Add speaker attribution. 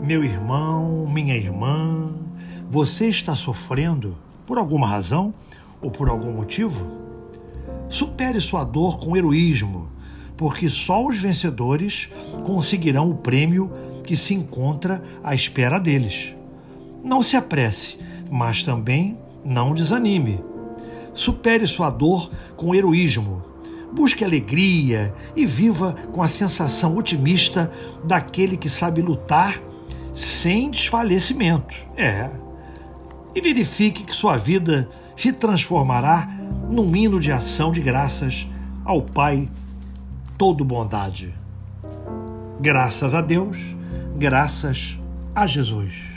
Speaker 1: Meu irmão, minha irmã, você está sofrendo por alguma razão ou por algum motivo? Supere sua dor com heroísmo, porque só os vencedores conseguirão o prêmio que se encontra à espera deles. Não se apresse, mas também não desanime. Supere sua dor com heroísmo. Busque alegria e viva com a sensação otimista daquele que sabe lutar sem desfalecimento. É. E verifique que sua vida se transformará num hino de ação de graças ao Pai todo bondade. Graças a Deus, graças a Jesus.